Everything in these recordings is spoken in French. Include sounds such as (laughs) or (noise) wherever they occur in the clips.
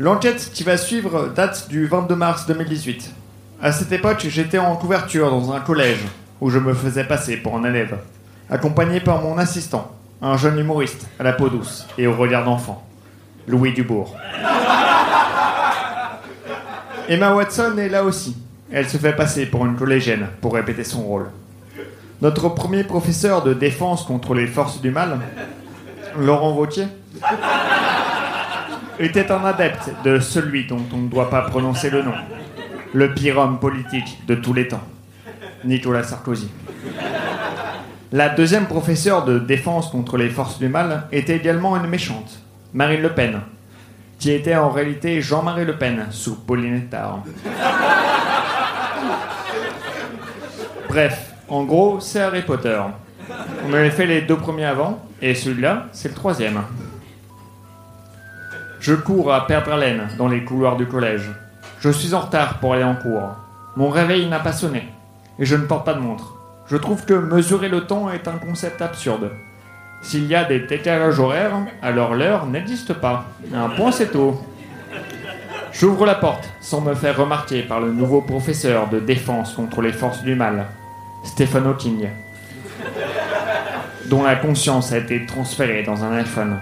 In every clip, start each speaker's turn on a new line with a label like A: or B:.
A: L'enquête qui va suivre date du 22 mars 2018. À cette époque, j'étais en couverture dans un collège où je me faisais passer pour un élève, accompagné par mon assistant, un jeune humoriste à la peau douce et au regard d'enfant, Louis Dubourg. (laughs) Emma Watson est là aussi. Elle se fait passer pour une collégienne pour répéter son rôle. Notre premier professeur de défense contre les forces du mal, Laurent Vautier, était un adepte de celui dont on ne doit pas prononcer le nom. Le pire homme politique de tous les temps. Nicolas Sarkozy. La deuxième professeure de défense contre les forces du mal était également une méchante, Marine Le Pen, qui était en réalité Jean-Marie Le Pen sous Pauline Ettard. Bref, en gros, c'est Harry Potter. On avait fait les deux premiers avant, et celui-là, c'est le troisième. Je cours à perdre haleine dans les couloirs du collège. Je suis en retard pour aller en cours. Mon réveil n'a pas sonné, et je ne porte pas de montre. Je trouve que mesurer le temps est un concept absurde. S'il y a des décalages horaires, alors l'heure n'existe pas. Un point c'est tôt. J'ouvre la porte sans me faire remarquer par le nouveau professeur de défense contre les forces du mal, Stephen Hawking, dont la conscience a été transférée dans un iPhone.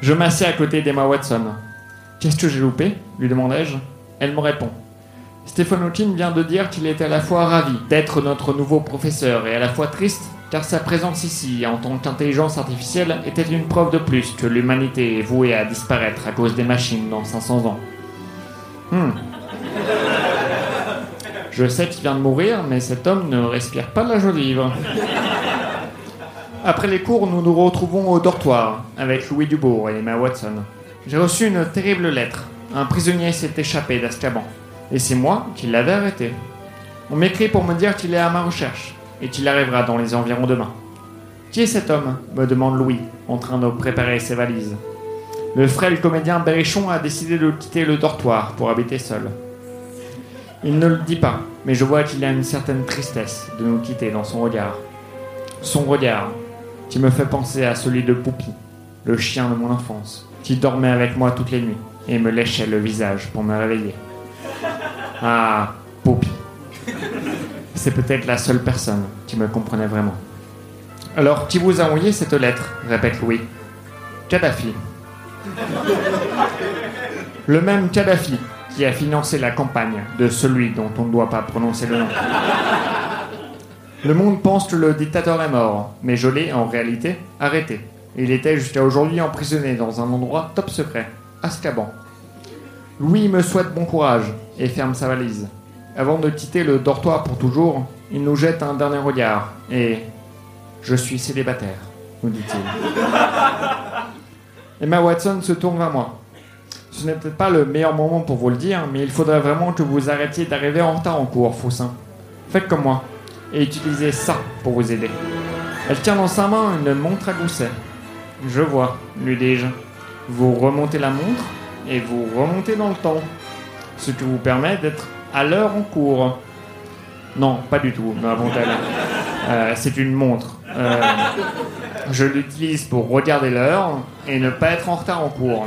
A: Je m'assieds à côté d'Emma Watson. Qu'est-ce que j'ai loupé lui demandai-je. Elle me répond. Stephen Hawking vient de dire qu'il était à la fois ravi d'être notre nouveau professeur et à la fois triste car sa présence ici en tant qu'intelligence artificielle était une preuve de plus que l'humanité est vouée à disparaître à cause des machines dans 500 ans. Hmm. Je sais qu'il vient de mourir, mais cet homme ne respire pas de la joie de vivre. Après les cours, nous nous retrouvons au dortoir avec Louis Dubourg et Emma Watson. J'ai reçu une terrible lettre. Un prisonnier s'est échappé d'Azkaban. Et c'est moi qui l'avais arrêté. On m'écrit pour me dire qu'il est à ma recherche et qu'il arrivera dans les environs demain. Qui est cet homme? me demande Louis, en train de préparer ses valises. Le frêle comédien Berrichon a décidé de quitter le dortoir pour habiter seul. Il ne le dit pas, mais je vois qu'il a une certaine tristesse de nous quitter dans son regard. Son regard, qui me fait penser à celui de Poupie, le chien de mon enfance, qui dormait avec moi toutes les nuits et me léchait le visage pour me réveiller. Ah, Poupie. C'est peut-être la seule personne qui me comprenait vraiment. Alors, qui vous a envoyé cette lettre? répète Louis. Kadhafi. Le même Kadhafi qui a financé la campagne de celui dont on ne doit pas prononcer le nom. Le monde pense que le dictateur est mort, mais je l'ai en réalité arrêté. Il était jusqu'à aujourd'hui emprisonné dans un endroit top secret, Azkaban. Louis me souhaite bon courage et ferme sa valise. Avant de quitter le dortoir pour toujours, il nous jette un dernier regard et je suis célibataire, nous dit-il. (laughs) Emma Watson se tourne vers moi. Ce n'est peut-être pas le meilleur moment pour vous le dire, mais il faudrait vraiment que vous arrêtiez d'arriver en retard en cours, Faussin. Faites comme moi et utilisez ça pour vous aider. Elle tient dans sa main une montre à gousset. Je vois, lui dis-je. Vous remontez la montre et vous remontez dans le temps, ce qui vous permet d'être à l'heure en cours. Non, pas du tout, me elle (laughs) euh, c'est une montre. Euh, je l'utilise pour regarder l'heure et ne pas être en retard en cours.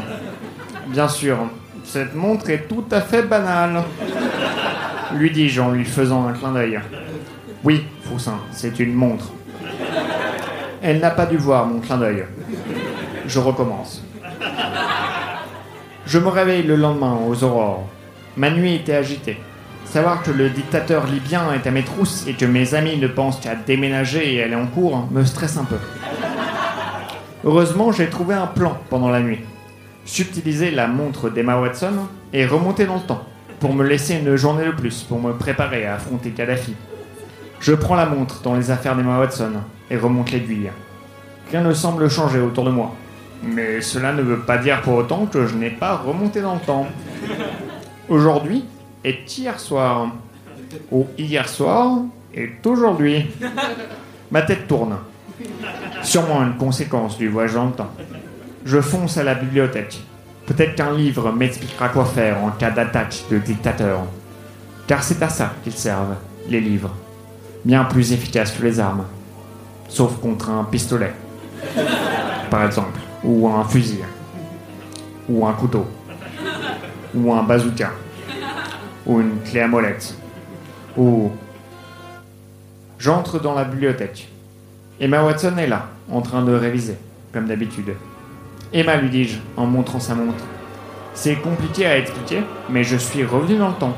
A: Bien sûr, cette montre est tout à fait banale. Lui dis-je en lui faisant un clin d'œil. Oui, Foussin, c'est une montre. Elle n'a pas dû voir mon clin d'œil. Je recommence. Je me réveille le lendemain aux aurores. Ma nuit était agitée. Savoir que le dictateur libyen est à mes trousses et que mes amis ne pensent qu'à déménager et aller en cours me stresse un peu. Heureusement, j'ai trouvé un plan pendant la nuit. Subtiliser la montre d'Emma Watson et remonter dans le temps pour me laisser une journée de plus pour me préparer à affronter Kadhafi. Je prends la montre dans les affaires d'Emma Watson et remonte l'aiguille. Rien ne semble changer autour de moi. Mais cela ne veut pas dire pour autant que je n'ai pas remonté dans le temps. (laughs) Aujourd'hui est hier soir. Ou hier soir est aujourd'hui. (laughs) Ma tête tourne. Sûrement une conséquence du voyage dans le temps. Je fonce à la bibliothèque. Peut-être qu'un livre m'expliquera quoi faire en cas d'attaque de dictateur. Car c'est à ça qu'ils servent, les livres. Bien plus efficaces que les armes. Sauf contre un pistolet. Par exemple ou un fusil. ou un couteau, ou un bazooka, ou une clé à molette, ou... J'entre dans la bibliothèque. Emma Watson est là, en train de réviser, comme d'habitude. Emma, lui dis-je, en montrant sa montre. C'est compliqué à expliquer, mais je suis revenu dans le temps.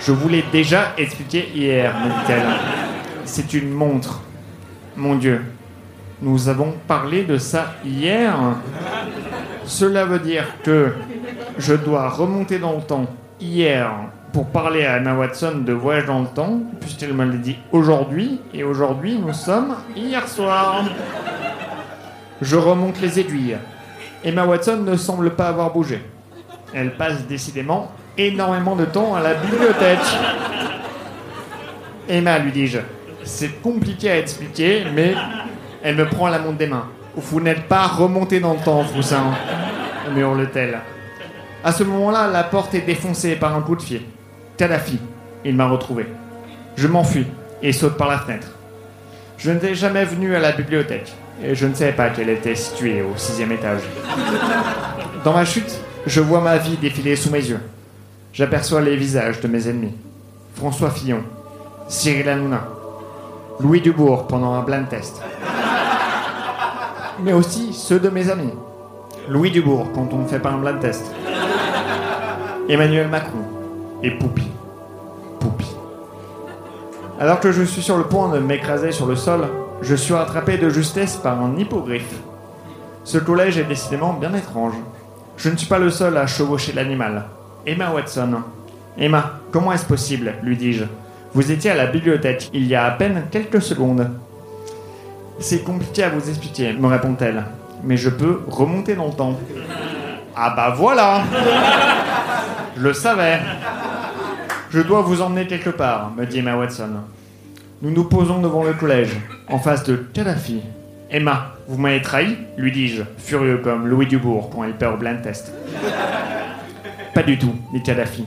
A: Je vous l'ai déjà expliqué hier, me dit-elle. C'est une montre. Mon Dieu, nous avons parlé de ça hier. Cela veut dire que je dois remonter dans le temps hier pour parler à Emma Watson de voyage dans le temps, puisqu'elle me l'a dit aujourd'hui, et aujourd'hui nous sommes hier soir. Je remonte les aiguilles. Emma Watson ne semble pas avoir bougé. Elle passe décidément énormément de temps à la bibliothèque. Emma, lui dis-je, c'est compliqué à expliquer, mais elle me prend la montre des mains. Vous n'êtes pas remonté dans le temps, Froussin, me hurle-t-elle. À ce moment-là, la porte est défoncée par un coup de pied. Kadhafi, il m'a retrouvé. Je m'enfuis et saute par la fenêtre. Je n'étais jamais venu à la bibliothèque et je ne savais pas qu'elle était située au sixième étage. Dans ma chute, je vois ma vie défiler sous mes yeux. J'aperçois les visages de mes ennemis. François Fillon, Cyril Hanouna, Louis Dubourg pendant un blind test. Mais aussi ceux de mes amis. Louis Dubourg quand on ne fait pas un blind test. Emmanuel Macron et Poupi. Poupi. Alors que je suis sur le point de m'écraser sur le sol, je suis rattrapé de justesse par un hippogriffe. Ce collège est décidément bien étrange. Je ne suis pas le seul à chevaucher l'animal. Emma Watson. Emma, comment est-ce possible lui dis-je. Vous étiez à la bibliothèque il y a à peine quelques secondes. C'est compliqué à vous expliquer, me répond-elle. Mais je peux remonter dans le temps. Ah bah voilà Je le savais. Je dois vous emmener quelque part, me dit Emma Watson. Nous nous posons devant le collège, en face de Kadhafi. Emma, vous m'avez trahi lui dis-je, furieux comme Louis Dubourg quand il perd au blind test. Pas du tout, dit Kadhafi.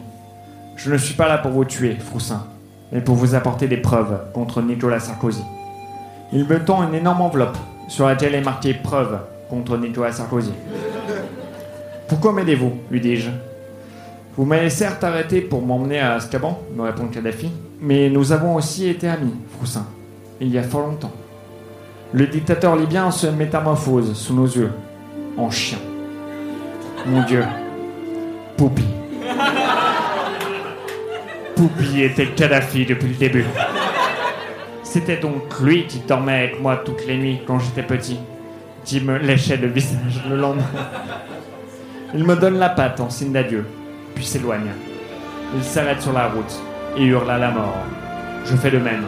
A: Je ne suis pas là pour vous tuer, Froussin, mais pour vous apporter des preuves contre Nicolas Sarkozy. Il me tend une énorme enveloppe sur laquelle est marqué preuve contre Nicolas Sarkozy. Pourquoi m'aidez-vous lui dis-je. Vous m'avez certes arrêté pour m'emmener à Azkaban, me répond Kadhafi, mais nous avons aussi été amis, Froussin, il y a fort longtemps. Le dictateur libyen se métamorphose sous nos yeux, en chien. Mon Dieu, Poupi. Poupi était Kadhafi depuis le début. C'était donc lui qui dormait avec moi toutes les nuits quand j'étais petit, qui me léchait le visage le lendemain. Il me donne la patte en signe d'adieu, puis s'éloigne. Il s'arrête sur la route et hurle à la mort. Je fais de même,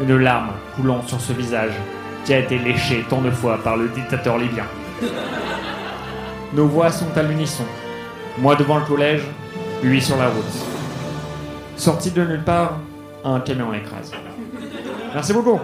A: une larme coulant sur ce visage qui a été léché tant de fois par le dictateur libyen. Nos voix sont à l'unisson. Moi devant le collège, lui sur la route. Sorti de nulle part, un camion l'écrase. Merci beaucoup.